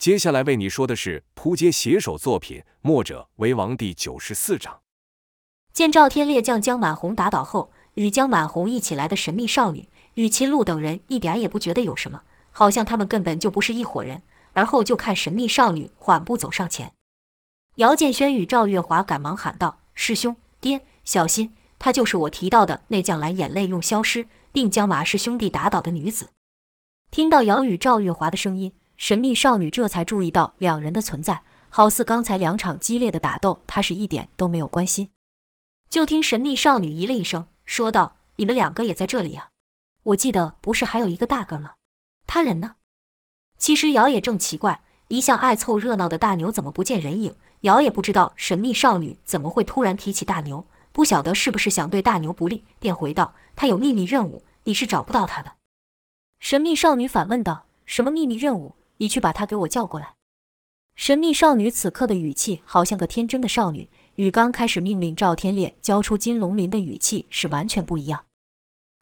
接下来为你说的是扑街写手作品《墨者为王》第九十四章。见赵天烈将江满红打倒后，与江满红一起来的神秘少女与秦璐等人一点也不觉得有什么，好像他们根本就不是一伙人。而后就看神秘少女缓步走上前，姚建轩与赵月华赶忙喊道：“师兄，爹，小心，她就是我提到的那将蓝眼泪用消失并将马氏兄弟打倒的女子。”听到姚与赵月华的声音。神秘少女这才注意到两人的存在，好似刚才两场激烈的打斗，她是一点都没有关心。就听神秘少女咦了一声，说道：“你们两个也在这里啊？我记得不是还有一个大哥吗？他人呢？”其实姚也正奇怪，一向爱凑热闹的大牛怎么不见人影？姚也不知道神秘少女怎么会突然提起大牛，不晓得是不是想对大牛不利，便回道：“他有秘密任务，你是找不到他的。”神秘少女反问道：“什么秘密任务？”你去把他给我叫过来。神秘少女此刻的语气好像个天真的少女，与刚开始命令赵天烈交出金龙鳞的语气是完全不一样。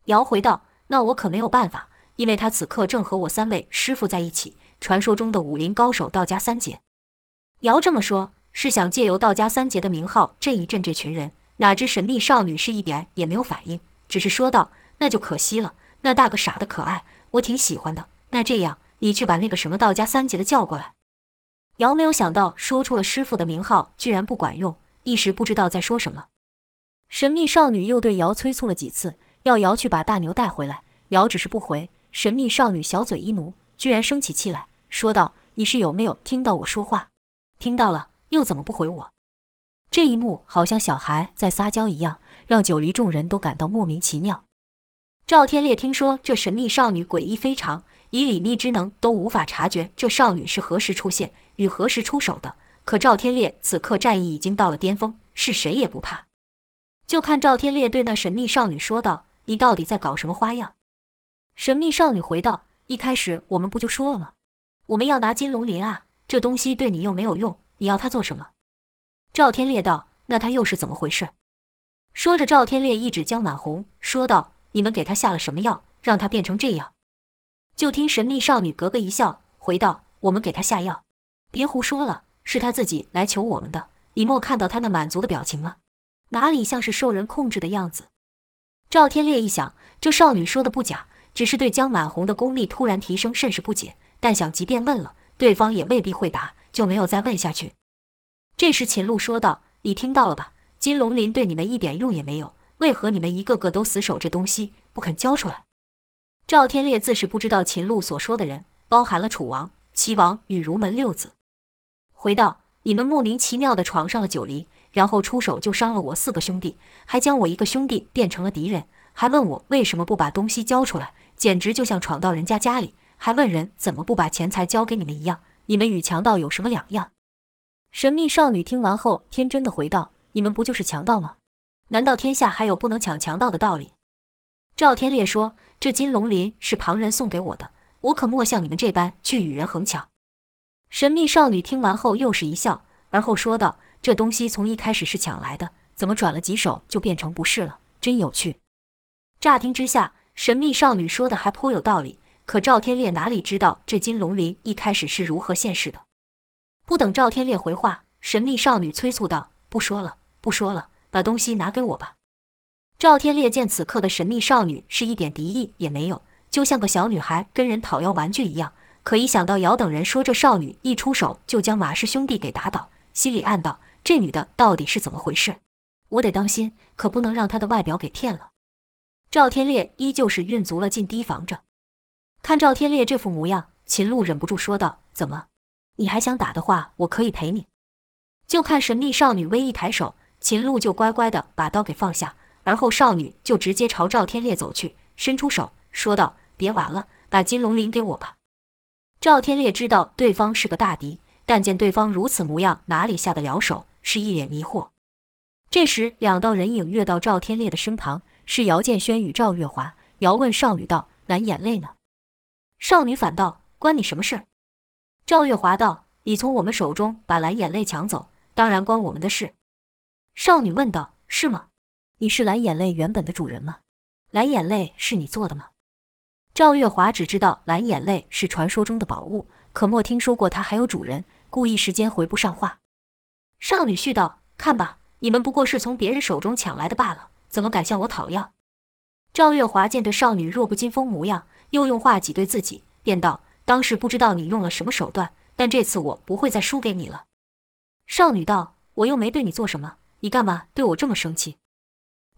姚回道：“那我可没有办法，因为他此刻正和我三位师傅在一起，传说中的武林高手道家三杰。”姚这么说，是想借由道家三杰的名号震一震这群人。哪知神秘少女是一点也没有反应，只是说道：“那就可惜了，那大个傻的可爱，我挺喜欢的。那这样。”你去把那个什么道家三杰的叫过来。姚没有想到说出了师傅的名号居然不管用，一时不知道在说什么。神秘少女又对姚催促了几次，要姚去把大牛带回来。姚只是不回。神秘少女小嘴一努，居然生起气来说道：“你是有没有听到我说话？听到了，又怎么不回我？”这一幕好像小孩在撒娇一样，让九黎众人都感到莫名其妙。赵天烈听说这神秘少女诡异非常。以李密之能都无法察觉这少女是何时出现与何时出手的。可赵天烈此刻战意已经到了巅峰，是谁也不怕。就看赵天烈对那神秘少女说道：“你到底在搞什么花样？”神秘少女回道：“一开始我们不就说了吗？我们要拿金龙鳞啊，这东西对你又没有用，你要它做什么？”赵天烈道：“那他又是怎么回事？”说着，赵天烈一指江满红，说道：“你们给他下了什么药，让他变成这样？”就听神秘少女咯咯一笑，回道：“我们给他下药，别胡说了，是他自己来求我们的。你莫看到他那满足的表情吗？哪里像是受人控制的样子？”赵天烈一想，这少女说的不假，只是对江满红的功力突然提升甚是不解。但想，即便问了，对方也未必会答，就没有再问下去。这时秦露说道：“你听到了吧？金龙鳞对你们一点用也没有，为何你们一个个都死守这东西，不肯交出来？”赵天烈自是不知道秦璐所说的人包含了楚王、齐王与儒门六子，回道：“你们莫名其妙的闯上了九黎，然后出手就伤了我四个兄弟，还将我一个兄弟变成了敌人，还问我为什么不把东西交出来，简直就像闯到人家家里，还问人怎么不把钱财交给你们一样。你们与强盗有什么两样？”神秘少女听完后，天真的回道：“你们不就是强盗吗？难道天下还有不能抢强盗的道理？”赵天烈说。这金龙鳞是旁人送给我的，我可莫像你们这般去与人横抢。神秘少女听完后又是一笑，而后说道：“这东西从一开始是抢来的，怎么转了几手就变成不是了？真有趣。”乍听之下，神秘少女说的还颇有道理。可赵天烈哪里知道这金龙鳞一开始是如何现世的？不等赵天烈回话，神秘少女催促道：“不说了，不说了，把东西拿给我吧。”赵天烈见此刻的神秘少女是一点敌意也没有，就像个小女孩跟人讨要玩具一样。可一想到姚等人说这少女一出手就将马氏兄弟给打倒，心里暗道：这女的到底是怎么回事？我得当心，可不能让她的外表给骗了。赵天烈依旧是运足了劲提防着。看赵天烈这副模样，秦璐忍不住说道：“怎么，你还想打的话，我可以陪你。”就看神秘少女微一抬手，秦璐就乖乖的把刀给放下。然后，少女就直接朝赵天烈走去，伸出手说道：“别玩了，把金龙鳞给我吧。”赵天烈知道对方是个大敌，但见对方如此模样，哪里下得了手？是一脸迷惑。这时，两道人影跃到赵天烈的身旁，是姚建轩与赵月华。姚问少女道：“蓝眼泪呢？”少女反道：“关你什么事？”赵月华道：“你从我们手中把蓝眼泪抢走，当然关我们的事。”少女问道：“是吗？”你是蓝眼泪原本的主人吗？蓝眼泪是你做的吗？赵月华只知道蓝眼泪是传说中的宝物，可莫听说过它还有主人，故意时间回不上话。少女絮道：“看吧，你们不过是从别人手中抢来的罢了，怎么敢向我讨要？”赵月华见这少女弱不禁风模样，又用话挤兑自己，便道：“当时不知道你用了什么手段，但这次我不会再输给你了。”少女道：“我又没对你做什么，你干嘛对我这么生气？”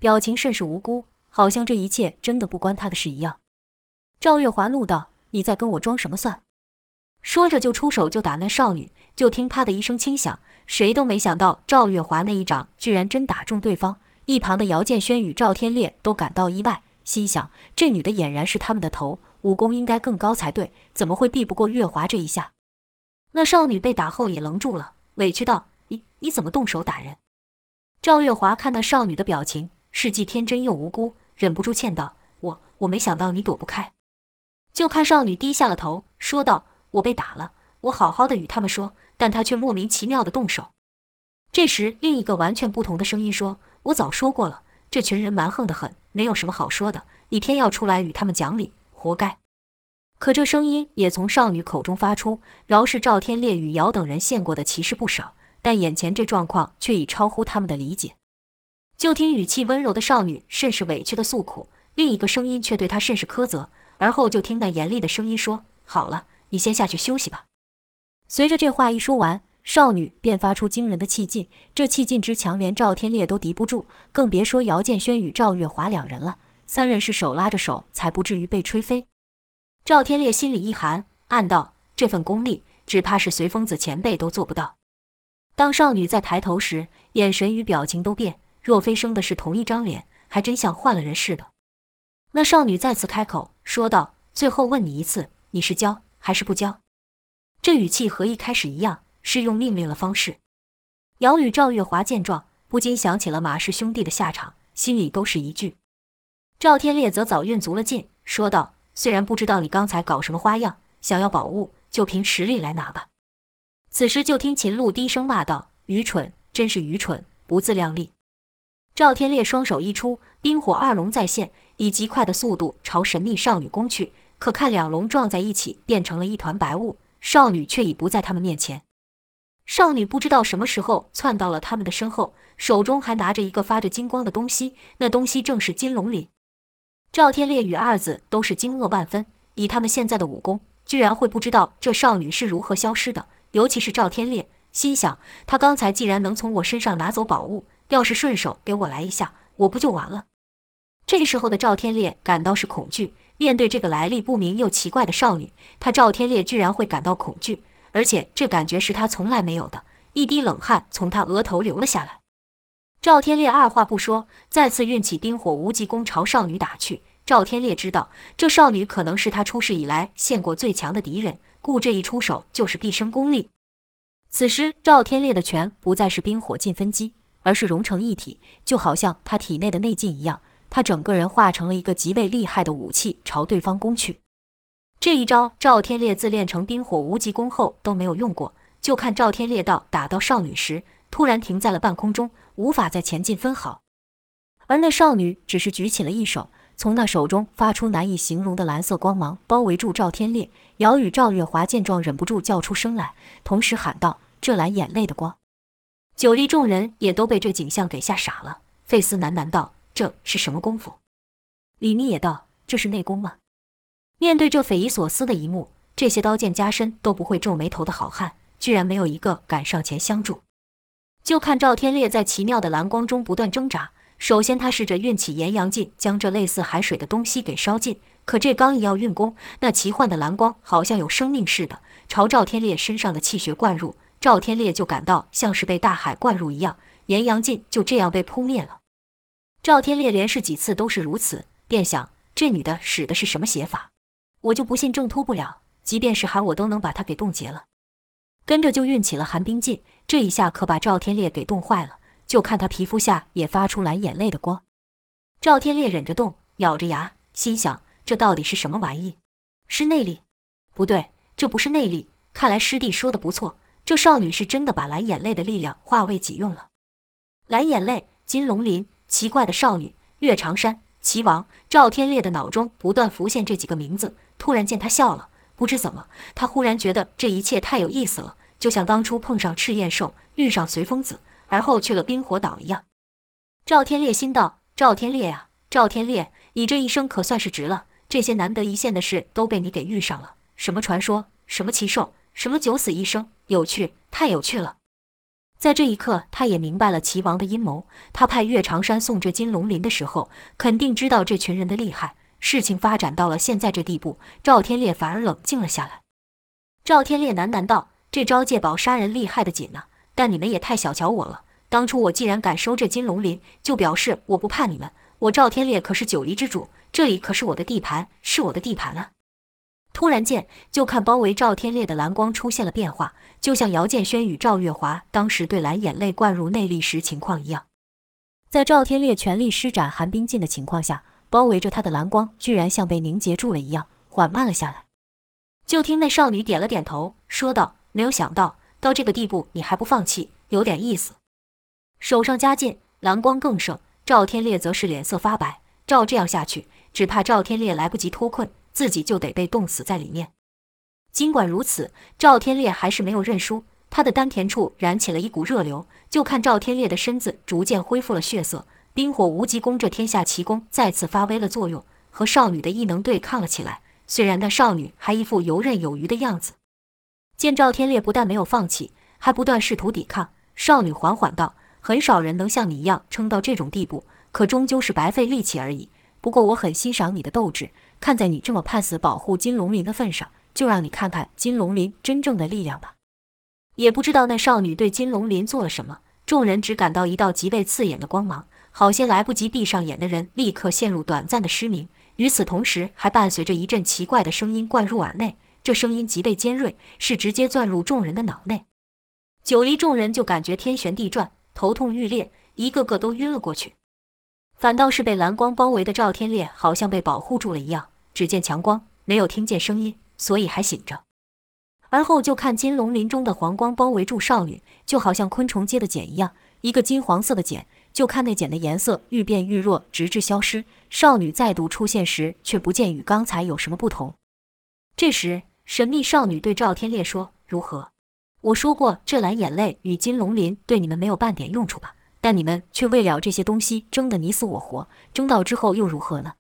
表情甚是无辜，好像这一切真的不关他的事一样。赵月华怒道：“你在跟我装什么蒜？”说着就出手就打那少女，就听啪的一声轻响，谁都没想到赵月华那一掌居然真打中对方。一旁的姚建轩与赵天烈都感到意外，心想这女的俨然是他们的头，武功应该更高才对，怎么会避不过月华这一下？那少女被打后也愣住了，委屈道：“你你怎么动手打人？”赵月华看那少女的表情，是既天真又无辜，忍不住歉道：“我我没想到你躲不开。”就看少女低下了头，说道。我被打了，我好好的与他们说，但他却莫名其妙的动手。这时，另一个完全不同的声音说：“我早说过了，这群人蛮横得很，没有什么好说的。你偏要出来与他们讲理，活该。”可这声音也从少女口中发出。饶是赵天烈与姚等人见过的奇事不少，但眼前这状况却已超乎他们的理解。就听语气温柔的少女甚是委屈的诉苦，另一个声音却对她甚是苛责。而后就听那严厉的声音说：“好了。”你先下去休息吧。随着这话一说完，少女便发出惊人的气劲，这气劲之强，连赵天烈都敌不住，更别说姚建轩与赵月华两人了。三人是手拉着手，才不至于被吹飞。赵天烈心里一寒，暗道：这份功力，只怕是随风子前辈都做不到。当少女再抬头时，眼神与表情都变，若非生的是同一张脸，还真像换了人似的。那少女再次开口说道：“最后问你一次，你是交？”还是不交？这语气和一开始一样，是用命令的方式。姚与赵月华见状，不禁想起了马氏兄弟的下场，心里都是一句。赵天烈则早运足了劲，说道：“虽然不知道你刚才搞什么花样，想要宝物，就凭实力来拿吧。”此时就听秦璐低声骂道：“愚蠢，真是愚蠢，不自量力！”赵天烈双手一出，冰火二龙再现，以极快的速度朝神秘少女攻去。可看两龙撞在一起，变成了一团白雾，少女却已不在他们面前。少女不知道什么时候窜到了他们的身后，手中还拿着一个发着金光的东西，那东西正是金龙鳞。赵天烈与二子都是惊愕万分，以他们现在的武功，居然会不知道这少女是如何消失的。尤其是赵天烈，心想他刚才既然能从我身上拿走宝物，要是顺手给我来一下，我不就完了？这时候的赵天烈感到是恐惧。面对这个来历不明又奇怪的少女，他赵天烈居然会感到恐惧，而且这感觉是他从来没有的。一滴冷汗从他额头流了下来。赵天烈二话不说，再次运起冰火无极功朝少女打去。赵天烈知道这少女可能是他出世以来见过最强的敌人，故这一出手就是毕生功力。此时赵天烈的拳不再是冰火尽分击，而是融成一体，就好像他体内的内劲一样。他整个人化成了一个极为厉害的武器，朝对方攻去。这一招赵天烈自练成冰火无极功后都没有用过。就看赵天烈道打到少女时，突然停在了半空中，无法再前进分毫。而那少女只是举起了一手，从那手中发出难以形容的蓝色光芒，包围住赵天烈。姚与赵月华见状，忍不住叫出声来，同时喊道：“这蓝眼泪的光！”九黎众人也都被这景象给吓傻了。费斯喃喃道。这是什么功夫？李密也道：“这是内功吗？”面对这匪夷所思的一幕，这些刀剑加身都不会皱眉头的好汉，居然没有一个敢上前相助。就看赵天烈在奇妙的蓝光中不断挣扎。首先，他试着运起炎阳劲，将这类似海水的东西给烧尽。可这刚一要运功，那奇幻的蓝光好像有生命似的，朝赵天烈身上的气血灌入。赵天烈就感到像是被大海灌入一样，炎阳劲就这样被扑灭了。赵天烈连试几次都是如此，便想这女的使的是什么邪法？我就不信挣脱不了，即便是寒我都能把她给冻结了。跟着就运起了寒冰劲，这一下可把赵天烈给冻坏了。就看他皮肤下也发出蓝眼泪的光。赵天烈忍着冻，咬着牙，心想这到底是什么玩意？是内力？不对，这不是内力。看来师弟说的不错，这少女是真的把蓝眼泪的力量化为己用了。蓝眼泪，金龙鳞。奇怪的少女岳长山齐王赵天烈的脑中不断浮现这几个名字，突然见他笑了，不知怎么，他忽然觉得这一切太有意思了，就像当初碰上赤焰兽，遇上随风子，而后去了冰火岛一样。赵天烈心道：“赵天烈、啊，赵天烈，你这一生可算是值了。这些难得一现的事都被你给遇上了，什么传说，什么奇兽，什么九死一生，有趣，太有趣了。”在这一刻，他也明白了齐王的阴谋。他派岳长山送这金龙鳞的时候，肯定知道这群人的厉害。事情发展到了现在这地步，赵天烈反而冷静了下来。赵天烈喃喃道：“这招借宝杀人厉害的紧呢，但你们也太小瞧我了。当初我既然敢收这金龙鳞，就表示我不怕你们。我赵天烈可是九黎之主，这里可是我的地盘，是我的地盘啊！”突然间，就看包围赵天烈的蓝光出现了变化，就像姚建轩与赵月华当时对蓝眼泪灌入内力时情况一样。在赵天烈全力施展寒冰劲的情况下，包围着他的蓝光居然像被凝结住了一样，缓慢了下来。就听那少女点了点头，说道：“没有想到，到这个地步你还不放弃，有点意思。”手上加劲，蓝光更盛，赵天烈则是脸色发白。照这样下去，只怕赵天烈来不及脱困。自己就得被冻死在里面。尽管如此，赵天烈还是没有认输，他的丹田处燃起了一股热流。就看赵天烈的身子逐渐恢复了血色，冰火无极功这天下奇功再次发挥了作用，和少女的异能对抗了起来。虽然那少女还一副游刃有余的样子，见赵天烈不但没有放弃，还不断试图抵抗，少女缓缓道：“很少人能像你一样撑到这种地步，可终究是白费力气而已。不过我很欣赏你的斗志。”看在你这么盼死保护金龙鳞的份上，就让你看看金龙鳞真正的力量吧。也不知道那少女对金龙鳞做了什么，众人只感到一道极为刺眼的光芒，好些来不及闭上眼的人立刻陷入短暂的失明。与此同时，还伴随着一阵奇怪的声音灌入耳内，这声音极为尖锐，是直接钻入众人的脑内。九黎众人就感觉天旋地转，头痛欲裂，一个个都晕了过去。反倒是被蓝光包围的赵天烈，好像被保护住了一样，只见强光，没有听见声音，所以还醒着。而后就看金龙鳞中的黄光包围住少女，就好像昆虫结的茧一样，一个金黄色的茧，就看那茧的颜色愈变愈弱，直至消失。少女再度出现时，却不见与刚才有什么不同。这时，神秘少女对赵天烈说：“如何？我说过，这蓝眼泪与金龙鳞对你们没有半点用处吧？”但你们却为了这些东西争得你死我活，争到之后又如何呢？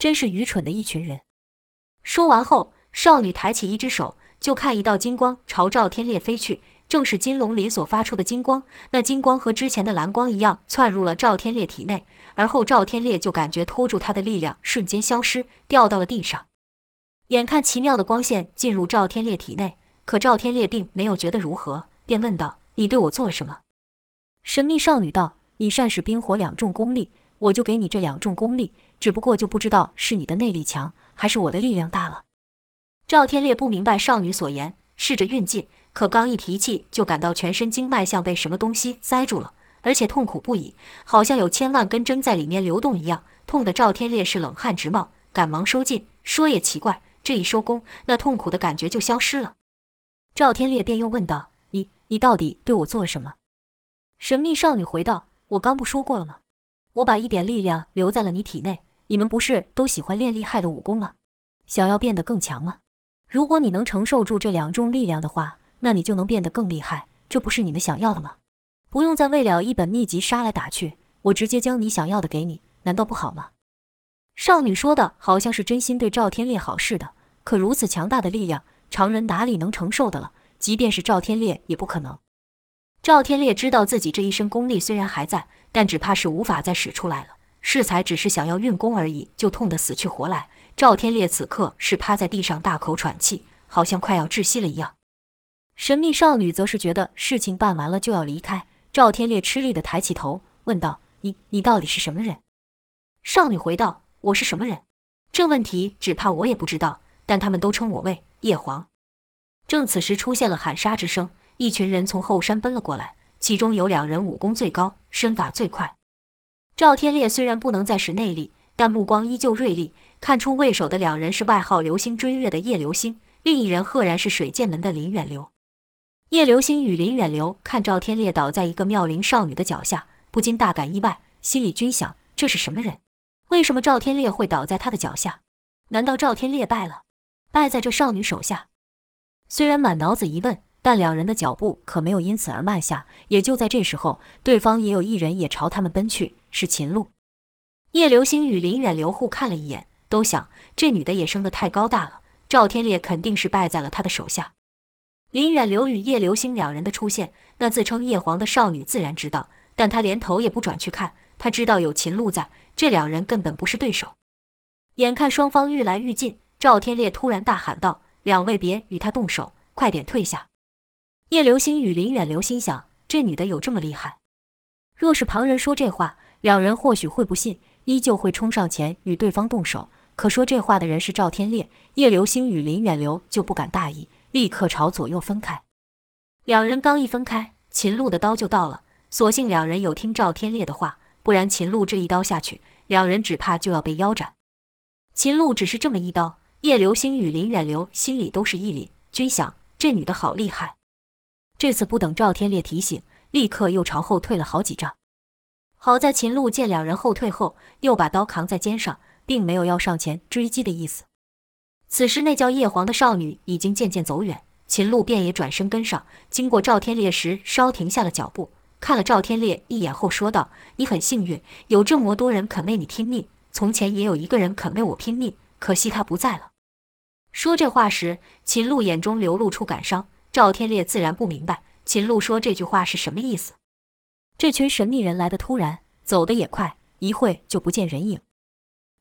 真是愚蠢的一群人。说完后，少女抬起一只手，就看一道金光朝赵天烈飞去，正是金龙鳞所发出的金光。那金光和之前的蓝光一样，窜入了赵天烈体内。而后赵天烈就感觉拖住他的力量瞬间消失，掉到了地上。眼看奇妙的光线进入赵天烈体内，可赵天烈并没有觉得如何，便问道：“你对我做了什么？”神秘少女道：“你善使冰火两重功力，我就给你这两重功力。只不过就不知道是你的内力强，还是我的力量大了。”赵天烈不明白少女所言，试着运劲，可刚一提气，就感到全身经脉像被什么东西塞住了，而且痛苦不已，好像有千万根针在里面流动一样，痛得赵天烈是冷汗直冒，赶忙收劲。说也奇怪，这一收功，那痛苦的感觉就消失了。赵天烈便又问道：“你你到底对我做了什么？”神秘少女回道：“我刚不说过了吗？我把一点力量留在了你体内。你们不是都喜欢练厉害的武功吗？想要变得更强吗？如果你能承受住这两重力量的话，那你就能变得更厉害。这不是你们想要的吗？不用再为了一本秘籍杀来打去，我直接将你想要的给你，难道不好吗？”少女说的好像是真心对赵天烈好似的。可如此强大的力量，常人哪里能承受的了？即便是赵天烈，也不可能。赵天烈知道自己这一身功力虽然还在，但只怕是无法再使出来了。适才只是想要运功而已，就痛得死去活来。赵天烈此刻是趴在地上大口喘气，好像快要窒息了一样。神秘少女则是觉得事情办完了就要离开。赵天烈吃力地抬起头，问道：“你你到底是什么人？”少女回道：“我是什么人？这问题只怕我也不知道，但他们都称我为叶皇。”正此时出现了喊杀之声。一群人从后山奔了过来，其中有两人武功最高，身法最快。赵天烈虽然不能再使内力，但目光依旧锐利，看出为首的两人是外号“流星追月”的叶流星，另一人赫然是水剑门的林远流。叶流星与林远流看赵天烈倒在一个妙龄少女的脚下，不禁大感意外，心里均想：这是什么人？为什么赵天烈会倒在他的脚下？难道赵天烈败了？败在这少女手下。虽然满脑子疑问，但两人的脚步可没有因此而慢下。也就在这时候，对方也有一人也朝他们奔去，是秦璐。叶流星与林远流互看了一眼，都想这女的也生得太高大了，赵天烈肯定是败在了她的手下。林远流与叶流星两人的出现，那自称叶皇的少女自然知道，但她连头也不转去看，她知道有秦璐在，这两人根本不是对手。眼看双方愈来愈近，赵天烈突然大喊道。两位别与他动手，快点退下！叶流星与林远流心想：这女的有这么厉害？若是旁人说这话，两人或许会不信，依旧会冲上前与对方动手。可说这话的人是赵天烈，叶流星与林远流就不敢大意，立刻朝左右分开。两人刚一分开，秦璐的刀就到了。所幸两人有听赵天烈的话，不然秦璐这一刀下去，两人只怕就要被腰斩。秦璐只是这么一刀。叶流星与林远流心里都是一凛，均想这女的好厉害。这次不等赵天烈提醒，立刻又朝后退了好几丈。好在秦璐见两人后退后，又把刀扛在肩上，并没有要上前追击的意思。此时那叫叶黄的少女已经渐渐走远，秦璐便也转身跟上。经过赵天烈时，稍停下了脚步，看了赵天烈一眼后说道：“你很幸运，有这么多人肯为你拼命。从前也有一个人肯为我拼命，可惜他不在了。”说这话时，秦璐眼中流露出感伤。赵天烈自然不明白秦璐说这句话是什么意思。这群神秘人来得突然，走得也快，一会就不见人影。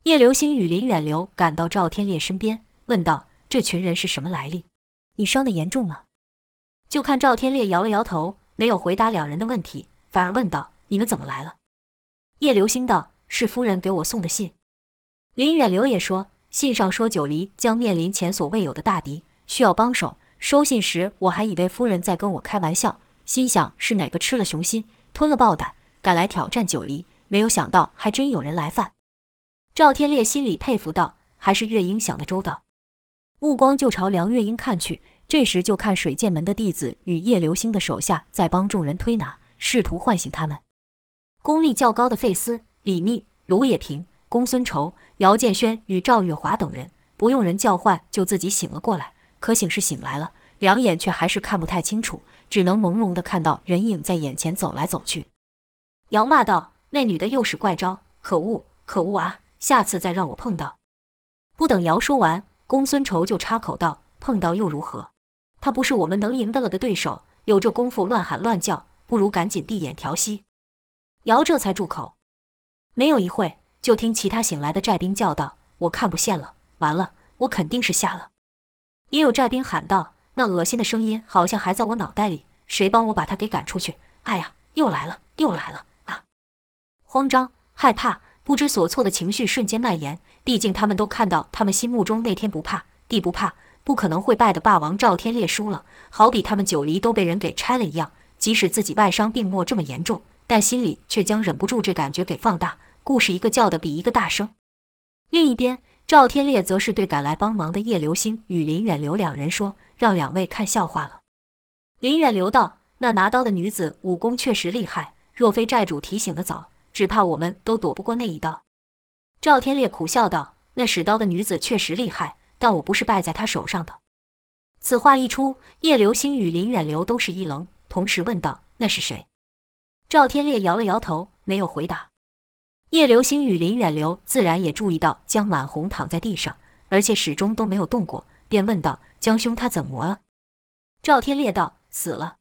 叶流星与林远流赶到赵天烈身边，问道：“这群人是什么来历？你伤得严重吗？”就看赵天烈摇了摇头，没有回答两人的问题，反而问道：“你们怎么来了？”叶流星道：“是夫人给我送的信。”林远流也说。信上说九黎将面临前所未有的大敌，需要帮手。收信时我还以为夫人在跟我开玩笑，心想是哪个吃了雄心，吞了豹胆，敢来挑战九黎。没有想到还真有人来犯。赵天烈心里佩服道：“还是月英想得周到。”目光就朝梁月英看去，这时就看水剑门的弟子与叶流星的手下在帮众人推拿，试图唤醒他们。功力较高的费斯、李密、卢也平。公孙仇、姚建轩与赵月华等人不用人叫唤就自己醒了过来，可醒是醒来了，两眼却还是看不太清楚，只能朦胧地看到人影在眼前走来走去。姚骂道：“那女的又使怪招，可恶，可恶啊！下次再让我碰到……”不等姚说完，公孙仇就插口道：“碰到又如何？他不是我们能赢得了的对手，有这功夫乱喊乱叫，不如赶紧闭眼调息。”姚这才住口。没有一会。就听其他醒来的寨兵叫道：“我看不见了，完了，我肯定是瞎了。”也有寨兵喊道：“那恶心的声音好像还在我脑袋里，谁帮我把他给赶出去？”哎呀，又来了，又来了啊！慌张、害怕、不知所措的情绪瞬间蔓延。毕竟他们都看到，他们心目中那天不怕地不怕，不可能会败的霸王赵天烈输了，好比他们九黎都被人给拆了一样。即使自己外伤病没这么严重，但心里却将忍不住这感觉给放大。故事一个叫的比一个大声。另一边，赵天烈则是对赶来帮忙的叶流星与林远流两人说：“让两位看笑话了。”林远流道：“那拿刀的女子武功确实厉害，若非寨主提醒的早，只怕我们都躲不过那一刀。”赵天烈苦笑道：“那使刀的女子确实厉害，但我不是败在她手上的。”此话一出，叶流星与林远流都是一愣，同时问道：“那是谁？”赵天烈摇了摇头，没有回答。叶流星与林远流自然也注意到江满红躺在地上，而且始终都没有动过，便问道：“江兄他怎么了？”赵天烈道：“死了。”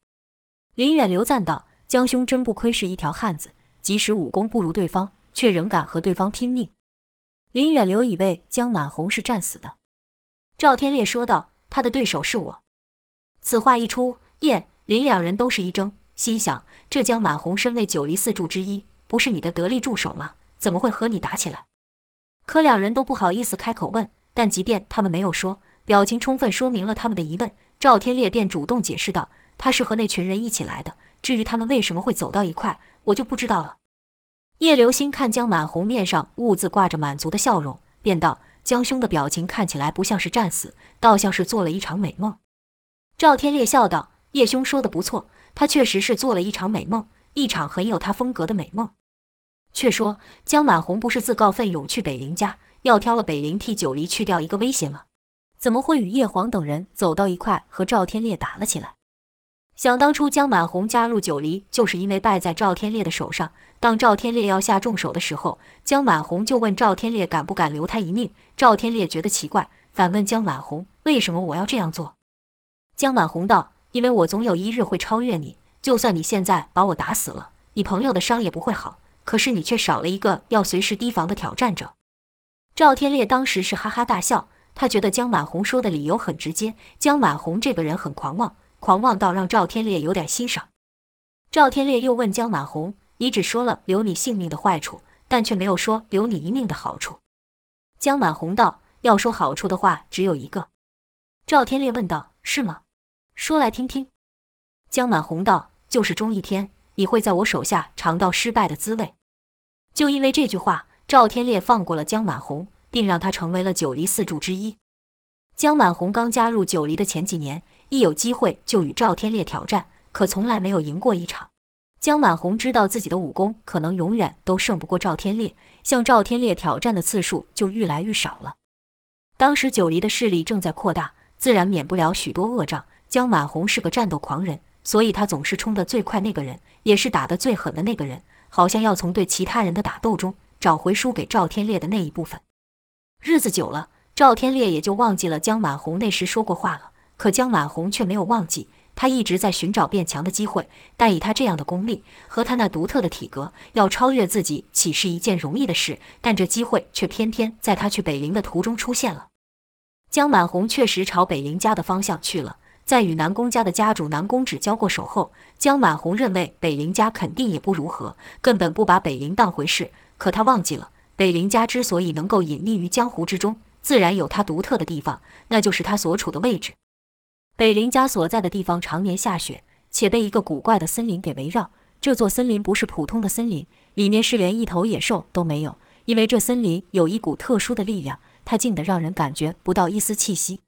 林远流赞道：“江兄真不愧是一条汉子，即使武功不如对方，却仍敢和对方拼命。”林远流以为江满红是战死的。赵天烈说道：“他的对手是我。”此话一出，叶林两人都是一怔，心想：这江满红身为九黎四柱之一，不是你的得力助手吗？怎么会和你打起来？可两人都不好意思开口问。但即便他们没有说，表情充分说明了他们的疑问。赵天烈便主动解释道：“他是和那群人一起来的。至于他们为什么会走到一块，我就不知道了。”叶流星看江满红面上兀自挂着满足的笑容，便道：“江兄的表情看起来不像是战死，倒像是做了一场美梦。”赵天烈笑道：“叶兄说的不错，他确实是做了一场美梦，一场很有他风格的美梦。”却说江满红不是自告奋勇去北陵家，要挑了北陵替九黎去掉一个威胁吗？怎么会与叶黄等人走到一块，和赵天烈打了起来？想当初江满红加入九黎，就是因为败在赵天烈的手上。当赵天烈要下重手的时候，江满红就问赵天烈敢不敢留他一命。赵天烈觉得奇怪，反问江满红：“为什么我要这样做？”江满红道：“因为我总有一日会超越你，就算你现在把我打死了，你朋友的伤也不会好。可是你却少了一个要随时提防的挑战者。”赵天烈当时是哈哈大笑，他觉得江满红说的理由很直接。江满红这个人很狂妄，狂妄到让赵天烈有点欣赏。赵天烈又问江满红。你只说了留你性命的坏处，但却没有说留你一命的好处。江满红道：“要说好处的话，只有一个。”赵天烈问道：“是吗？说来听听。”江满红道：“就是终一天，你会在我手下尝到失败的滋味。”就因为这句话，赵天烈放过了江满红，并让他成为了九黎四柱之一。江满红刚加入九黎的前几年，一有机会就与赵天烈挑战，可从来没有赢过一场。江满红知道自己的武功可能永远都胜不过赵天烈，向赵天烈挑战的次数就愈来愈少了。当时九黎的势力正在扩大，自然免不了许多恶仗。江满红是个战斗狂人，所以他总是冲得最快那个人，也是打得最狠的那个人，好像要从对其他人的打斗中找回输给赵天烈的那一部分。日子久了，赵天烈也就忘记了江满红那时说过话了，可江满红却没有忘记。他一直在寻找变强的机会，但以他这样的功力和他那独特的体格，要超越自己岂是一件容易的事？但这机会却偏偏在他去北陵的途中出现了。江满红确实朝北陵家的方向去了。在与南宫家的家主南宫止交过手后，江满红认为北陵家肯定也不如何，根本不把北陵当回事。可他忘记了，北林家之所以能够隐匿于江湖之中，自然有他独特的地方，那就是他所处的位置。北林家所在的地方常年下雪，且被一个古怪的森林给围绕。这座森林不是普通的森林，里面是连一头野兽都没有，因为这森林有一股特殊的力量，它静得让人感觉不到一丝气息。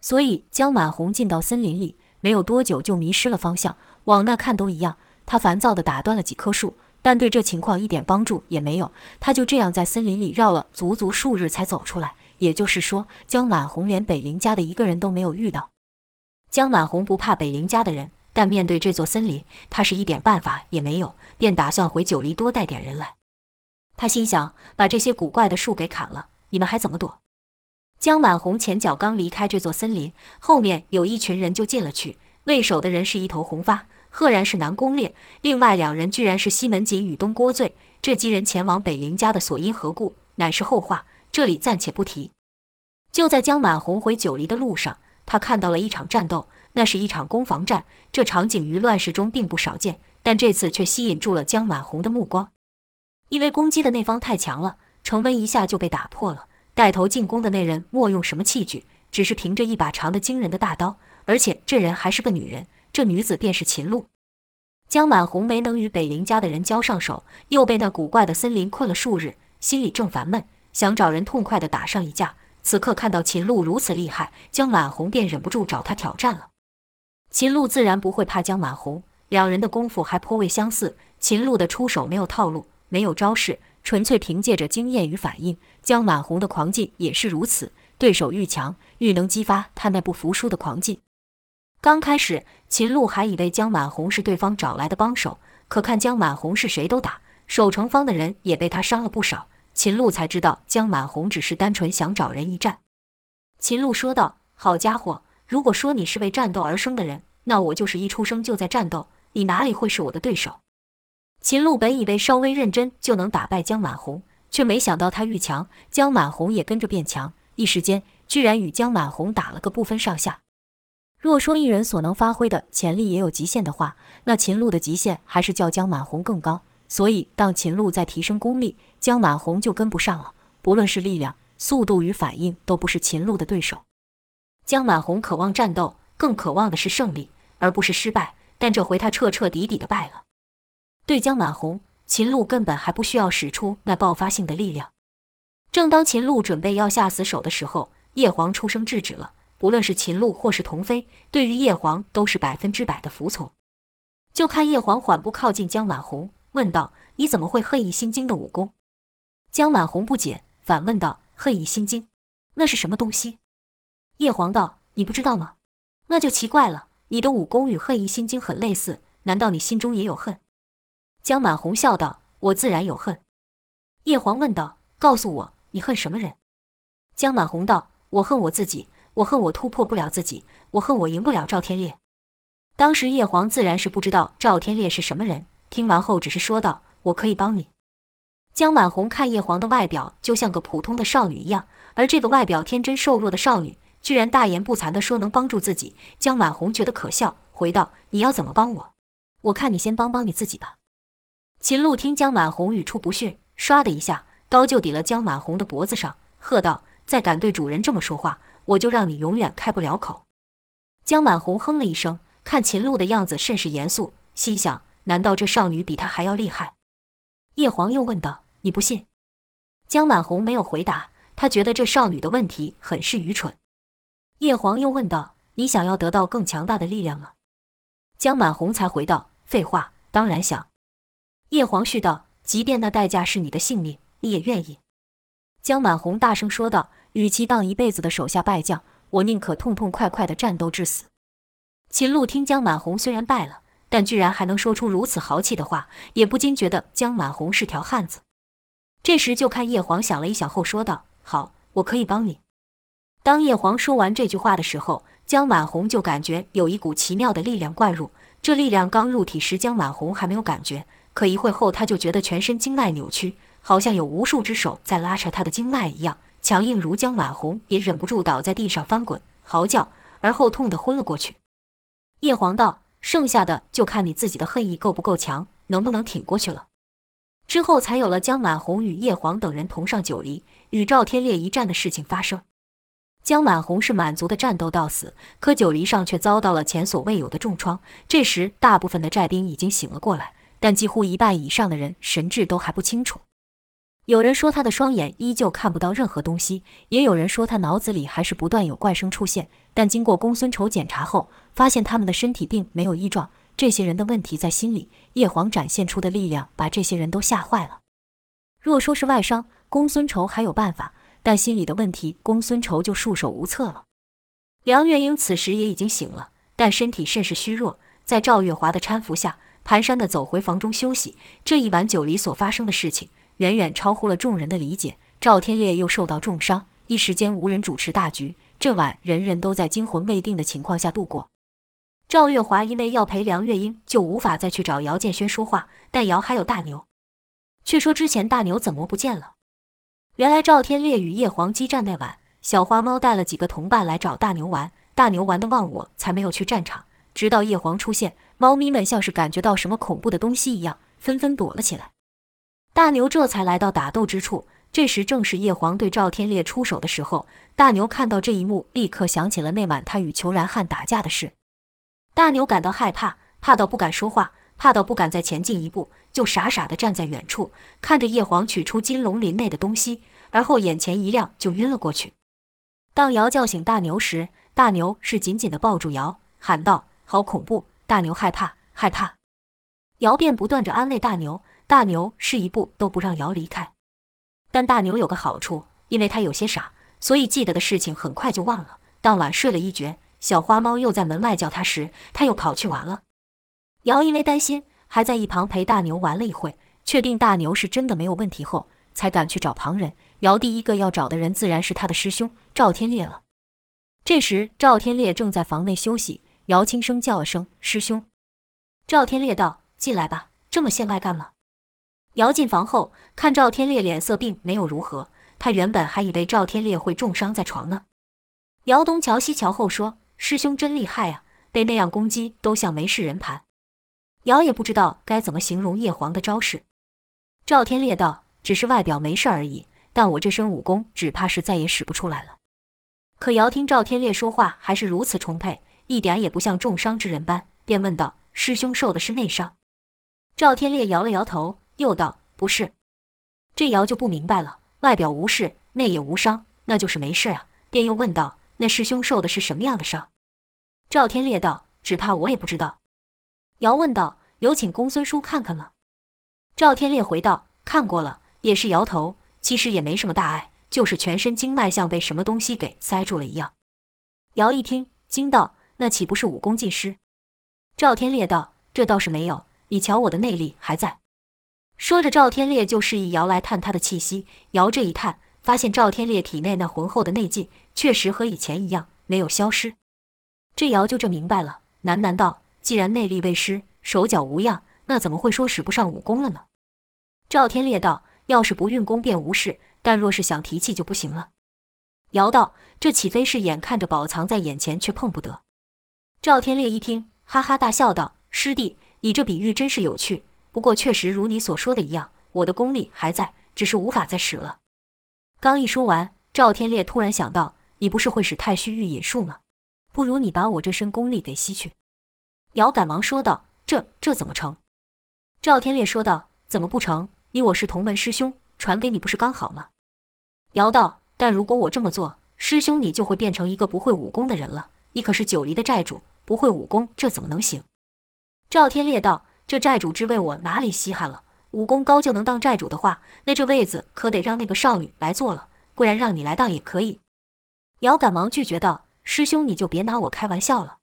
所以江满红进到森林里没有多久就迷失了方向，往那看都一样。他烦躁地打断了几棵树，但对这情况一点帮助也没有。他就这样在森林里绕了足足数日才走出来。也就是说，江满红连北林家的一个人都没有遇到。江满红不怕北林家的人，但面对这座森林，他是一点办法也没有，便打算回九黎多带点人来。他心想，把这些古怪的树给砍了，你们还怎么躲？江满红前脚刚离开这座森林，后面有一群人就进了去。为首的人是一头红发，赫然是南宫烈；另外两人居然是西门锦与东郭醉。这几人前往北陵家的所因何故，乃是后话，这里暂且不提。就在江满红回九黎的路上。他看到了一场战斗，那是一场攻防战。这场景于乱世中并不少见，但这次却吸引住了江满红的目光。因为攻击的那方太强了，城门一下就被打破了。带头进攻的那人莫用什么器具，只是凭着一把长得惊人的大刀，而且这人还是个女人。这女子便是秦露。江满红没能与北陵家的人交上手，又被那古怪的森林困了数日，心里正烦闷，想找人痛快地打上一架。此刻看到秦露如此厉害，江满红便忍不住找他挑战了。秦露自然不会怕江满红，两人的功夫还颇为相似。秦露的出手没有套路，没有招式，纯粹凭借着经验与反应。江满红的狂劲也是如此，对手愈强，愈能激发他那不服输的狂劲。刚开始，秦露还以为江满红是对方找来的帮手，可看江满红是谁都打，守城方的人也被他伤了不少。秦露才知道江满红只是单纯想找人一战。秦露说道：“好家伙，如果说你是为战斗而生的人，那我就是一出生就在战斗，你哪里会是我的对手？”秦露本以为稍微认真就能打败江满红，却没想到他愈强，江满红也跟着变强，一时间居然与江满红打了个不分上下。若说一人所能发挥的潜力也有极限的话，那秦露的极限还是较江满红更高。所以，当秦露在提升功力，江满红就跟不上了。不论是力量、速度与反应，都不是秦露的对手。江满红渴望战斗，更渴望的是胜利，而不是失败。但这回他彻彻底底的败了。对江满红，秦露根本还不需要使出那爆发性的力量。正当秦露准备要下死手的时候，叶黄出声制止了。不论是秦露或是童飞，对于叶黄都是百分之百的服从。就看叶黄缓步靠近江满红。问道：“你怎么会黑翼心经的武功？”江满红不解，反问道：“恨意心经，那是什么东西？”叶黄道：“你不知道吗？那就奇怪了。你的武功与恨意心经很类似，难道你心中也有恨？”江满红笑道：“我自然有恨。”叶黄问道：“告诉我，你恨什么人？”江满红道：“我恨我自己，我恨我突破不了自己，我恨我赢不了赵天烈。”当时叶黄自然是不知道赵天烈是什么人，听完后只是说道：“我可以帮你。”江满红看叶黄的外表就像个普通的少女一样，而这个外表天真瘦弱的少女居然大言不惭地说能帮助自己。江满红觉得可笑，回道：“你要怎么帮我？我看你先帮帮你自己吧。”秦璐听江满红语出不逊，唰的一下刀就抵了江满红的脖子上，喝道：“再敢对主人这么说话，我就让你永远开不了口。”江满红哼了一声。看秦璐的样子甚是严肃，心想：难道这少女比他还要厉害？叶黄又问道：“你不信？”江满红没有回答，他觉得这少女的问题很是愚蠢。叶黄又问道：“你想要得到更强大的力量吗？”江满红才回道：“废话，当然想。”叶黄续道：“即便那代价是你的性命，你也愿意？”江满红大声说道：“与其当一辈子的手下败将，我宁可痛痛快快的战斗至死。”秦璐听江满红虽然败了，但居然还能说出如此豪气的话，也不禁觉得江满红是条汉子。这时就看叶黄想了一想后说道：“好，我可以帮你。”当叶黄说完这句话的时候，江满红就感觉有一股奇妙的力量灌入。这力量刚入体时，江满红还没有感觉，可一会后，他就觉得全身经脉扭曲，好像有无数只手在拉扯他的经脉一样，强硬如江满红也忍不住倒在地上翻滚嚎叫，而后痛得昏了过去。叶黄道：“剩下的就看你自己的恨意够不够强，能不能挺过去了。”之后才有了江满红与叶黄等人同上九黎与赵天烈一战的事情发生。江满红是满族的战斗到死，可九黎上却遭到了前所未有的重创。这时，大部分的寨兵已经醒了过来，但几乎一半以上的人神志都还不清楚。有人说他的双眼依旧看不到任何东西，也有人说他脑子里还是不断有怪声出现。但经过公孙仇检查后，发现他们的身体并没有异状。这些人的问题在心里。叶黄展现出的力量把这些人都吓坏了。若说是外伤，公孙仇还有办法，但心里的问题，公孙仇就束手无策了。梁月英此时也已经醒了，但身体甚是虚弱，在赵月华的搀扶下，蹒跚地走回房中休息。这一晚九黎所发生的事情，远远超乎了众人的理解。赵天烈又受到重伤，一时间无人主持大局。这晚人人都在惊魂未定的情况下度过。赵月华因为要陪梁月英，就无法再去找姚建轩说话。但姚还有大牛，却说之前大牛怎么不见了？原来赵天烈与叶黄激战那晚，小花猫带了几个同伴来找大牛玩，大牛玩的忘我，才没有去战场。直到叶黄出现，猫咪们像是感觉到什么恐怖的东西一样，纷纷躲了起来。大牛这才来到打斗之处，这时正是叶黄对赵天烈出手的时候。大牛看到这一幕，立刻想起了那晚他与裘然汉打架的事。大牛感到害怕，怕到不敢说话，怕到不敢再前进一步，就傻傻地站在远处，看着叶黄取出金龙鳞内的东西，而后眼前一亮，就晕了过去。当姚叫醒大牛时，大牛是紧紧地抱住姚，喊道：“好恐怖！”大牛害怕，害怕。姚便不断地安慰大牛。大牛是一步都不让姚离开，但大牛有个好处，因为他有些傻，所以记得的事情很快就忘了。当晚睡了一觉，小花猫又在门外叫他时，他又跑去玩了。姚因为担心，还在一旁陪大牛玩了一会，确定大牛是真的没有问题后，才敢去找旁人。姚第一个要找的人自然是他的师兄赵天烈了。这时赵天烈正在房内休息，姚轻声叫了声“师兄”，赵天烈道：“进来吧，这么见外干嘛？”姚进房后，看赵天烈脸色并没有如何，他原本还以为赵天烈会重伤在床呢。姚东瞧西瞧后说：“师兄真厉害啊，被那样攻击都像没事人盘。”姚也不知道该怎么形容叶黄的招式。赵天烈道：“只是外表没事而已，但我这身武功只怕是再也使不出来了。”可姚听赵天烈说话还是如此充沛，一点也不像重伤之人般，便问道：“师兄受的是内伤？”赵天烈摇了摇头。又道：“不是。”这姚就不明白了，外表无事，内也无伤，那就是没事啊。便又问道：“那师兄受的是什么样的伤？”赵天烈道：“只怕我也不知道。”姚问道：“有请公孙叔看看吗？”赵天烈回道：“看过了，也是摇头。其实也没什么大碍，就是全身经脉像被什么东西给塞住了一样。”姚一听，惊道：“那岂不是武功尽失？”赵天烈道：“这倒是没有，你瞧我的内力还在。”说着，赵天烈就示意姚来探他的气息。姚这一探，发现赵天烈体内那浑厚的内劲确实和以前一样没有消失。这姚就这明白了，喃喃道：“既然内力未失，手脚无恙，那怎么会说使不上武功了呢？”赵天烈道：“要是不运功便无事，但若是想提气就不行了。”姚道：“这岂非是眼看着宝藏在眼前却碰不得？”赵天烈一听，哈哈大笑道：“师弟，你这比喻真是有趣。不过确实如你所说的一样，我的功力还在，只是无法再使了。”刚一说完，赵天烈突然想到：“你不是会使太虚御引术吗？不如你把我这身功力给吸去。”姚赶忙说道：“这这怎么成？”赵天烈说道：“怎么不成？你我是同门师兄，传给你不是刚好吗？”姚道。但如果我这么做，师兄你就会变成一个不会武功的人了。你可是九黎的寨主，不会武功，这怎么能行？赵天烈道：“这寨主之位我哪里稀罕了？武功高就能当寨主的话，那这位子可得让那个少女来坐了，不然让你来当也可以。”姚赶忙拒绝道：“师兄你就别拿我开玩笑了。”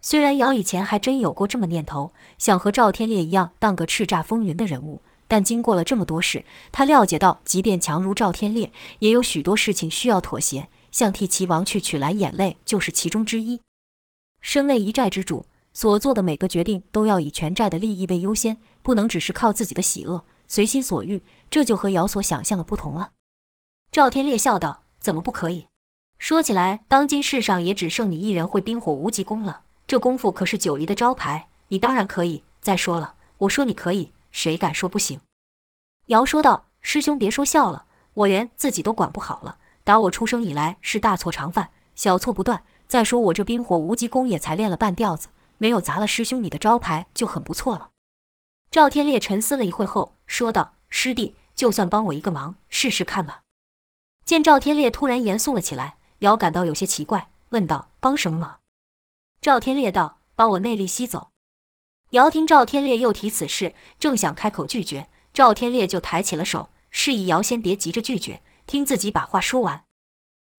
虽然姚以前还真有过这么念头，想和赵天烈一样当个叱咤风云的人物。但经过了这么多事，他了解到，即便强如赵天烈，也有许多事情需要妥协。像替齐王去取来眼泪，就是其中之一。身为一寨之主，所做的每个决定都要以全寨的利益为优先，不能只是靠自己的喜恶随心所欲。这就和姚所想象的不同了。赵天烈笑道：“怎么不可以？说起来，当今世上也只剩你一人会冰火无极功了。这功夫可是九黎的招牌，你当然可以。再说了，我说你可以。”谁敢说不行？姚说道：“师兄别说笑了，我连自己都管不好了。打我出生以来是大错常犯，小错不断。再说我这冰火无极功也才练了半吊子，没有砸了师兄你的招牌就很不错了。”赵天烈沉思了一会后说道：“师弟，就算帮我一个忙，试试看吧。”见赵天烈突然严肃了起来，姚感到有些奇怪，问道：“帮什么忙？”赵天烈道：“把我内力吸走。”姚听赵天烈又提此事，正想开口拒绝，赵天烈就抬起了手，示意姚先别急着拒绝，听自己把话说完。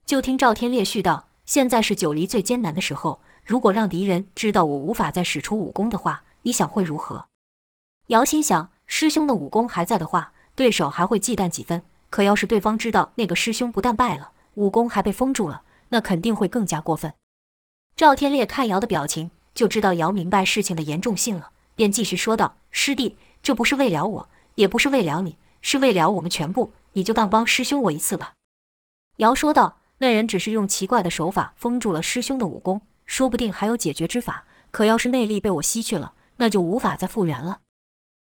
就听赵天烈续道：“现在是九黎最艰难的时候，如果让敌人知道我无法再使出武功的话，你想会如何？”姚心想：师兄的武功还在的话，对手还会忌惮几分；可要是对方知道那个师兄不但败了，武功还被封住了，那肯定会更加过分。赵天烈看姚的表情。就知道姚明白事情的严重性了，便继续说道：“师弟，这不是为了我，也不是为了你，是为了我们全部。你就当帮师兄我一次吧。”姚说道：“那人只是用奇怪的手法封住了师兄的武功，说不定还有解决之法。可要是内力被我吸去了，那就无法再复原了。”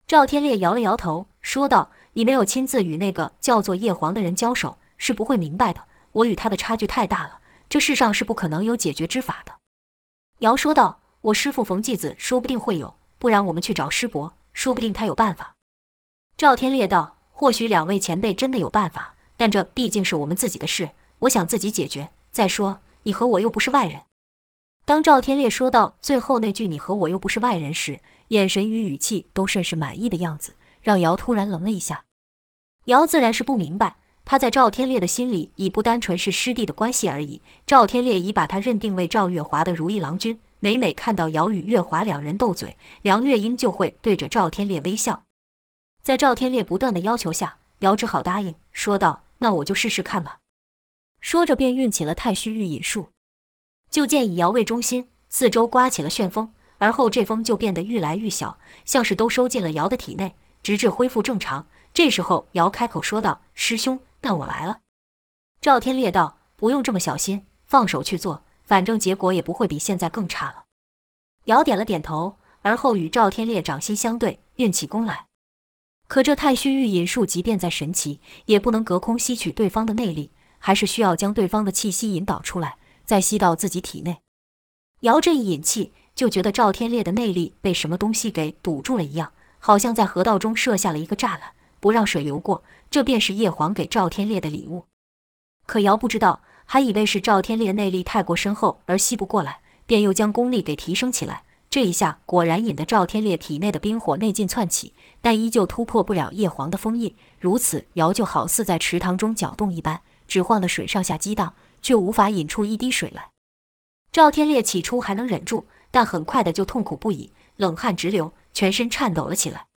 赵天烈摇了摇头，说道：“你没有亲自与那个叫做叶黄的人交手，是不会明白的。我与他的差距太大了，这世上是不可能有解决之法的。”姚说道。我师父冯继子说不定会有，不然我们去找师伯，说不定他有办法。赵天烈道：“或许两位前辈真的有办法，但这毕竟是我们自己的事，我想自己解决。再说，你和我又不是外人。”当赵天烈说到最后那句“你和我又不是外人”时，眼神与语气都甚是满意的样子，让姚突然愣了一下。姚自然是不明白，他在赵天烈的心里已不单纯是师弟的关系而已，赵天烈已把他认定为赵月华的如意郎君。每每看到姚与月华两人斗嘴，梁月英就会对着赵天烈微笑。在赵天烈不断的要求下，姚只好答应，说道：“那我就试试看吧。”说着便运起了太虚御引术。就见以瑶为中心，四周刮起了旋风，而后这风就变得愈来愈小，像是都收进了瑶的体内，直至恢复正常。这时候，瑶开口说道：“师兄，那我来了。”赵天烈道：“不用这么小心，放手去做。”反正结果也不会比现在更差了。瑶点了点头，而后与赵天烈掌心相对，运起功来。可这太虚御引术，即便再神奇，也不能隔空吸取对方的内力，还是需要将对方的气息引导出来，再吸到自己体内。姚这一引气，就觉得赵天烈的内力被什么东西给堵住了一样，好像在河道中设下了一个栅栏，不让水流过。这便是叶黄给赵天烈的礼物。可姚不知道。还以为是赵天烈内力太过深厚而吸不过来，便又将功力给提升起来。这一下果然引得赵天烈体内的冰火内劲窜起，但依旧突破不了叶黄的封印。如此，姚就好似在池塘中搅动一般，只换了水上下激荡，却无法引出一滴水来。赵天烈起初还能忍住，但很快的就痛苦不已，冷汗直流，全身颤抖了起来。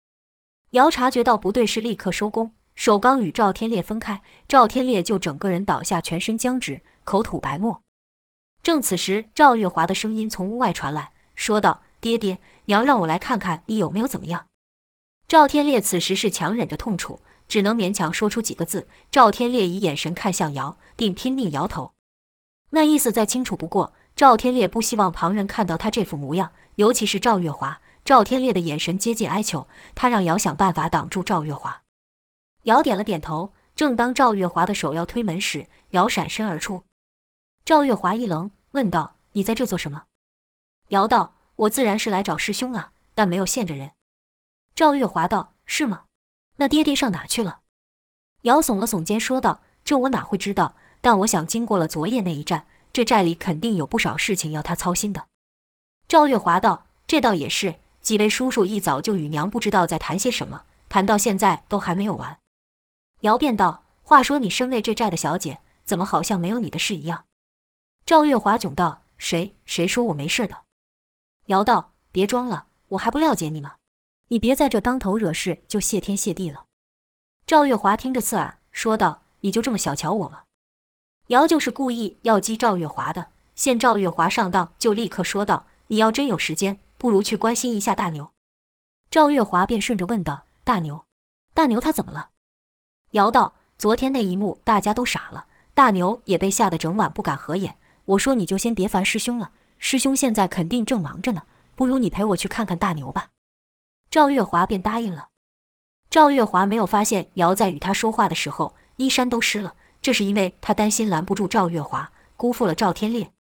姚察觉到不对，是立刻收工，手刚与赵天烈分开，赵天烈就整个人倒下，全身僵直，口吐白沫。正此时，赵月华的声音从屋外传来，说道：“爹爹，娘让我来看看你有没有怎么样。”赵天烈此时是强忍着痛楚，只能勉强说出几个字。赵天烈以眼神看向姚，并拼命摇头，那意思再清楚不过。赵天烈不希望旁人看到他这副模样，尤其是赵月华。赵天烈的眼神接近哀求，他让姚想办法挡住赵月华。姚点了点头。正当赵月华的手要推门时，姚闪身而出。赵月华一愣，问道：“你在这做什么？”姚道：“我自然是来找师兄啊，但没有现着人。”赵月华道：“是吗？那爹爹上哪去了？”姚耸了耸肩，说道：“这我哪会知道？但我想，经过了昨夜那一战。”这寨里肯定有不少事情要他操心的。赵月华道：“这倒也是，几位叔叔一早就与娘不知道在谈些什么，谈到现在都还没有完。”姚便道：“话说你身为这寨的小姐，怎么好像没有你的事一样？”赵月华窘道：“谁谁说我没事的？”姚道：“别装了，我还不了解你吗？你别在这当头惹事，就谢天谢地了。”赵月华听着刺耳，说道：“你就这么小瞧我吗？”姚就是故意要激赵月华的，见赵月华上当，就立刻说道：“你要真有时间，不如去关心一下大牛。”赵月华便顺着问道：“大牛，大牛他怎么了？”姚道：“昨天那一幕，大家都傻了，大牛也被吓得整晚不敢合眼。我说你就先别烦师兄了，师兄现在肯定正忙着呢，不如你陪我去看看大牛吧。”赵月华便答应了。赵月华没有发现姚在与他说话的时候，衣衫都湿了。这是因为他担心拦不住赵月华，辜负了赵天烈。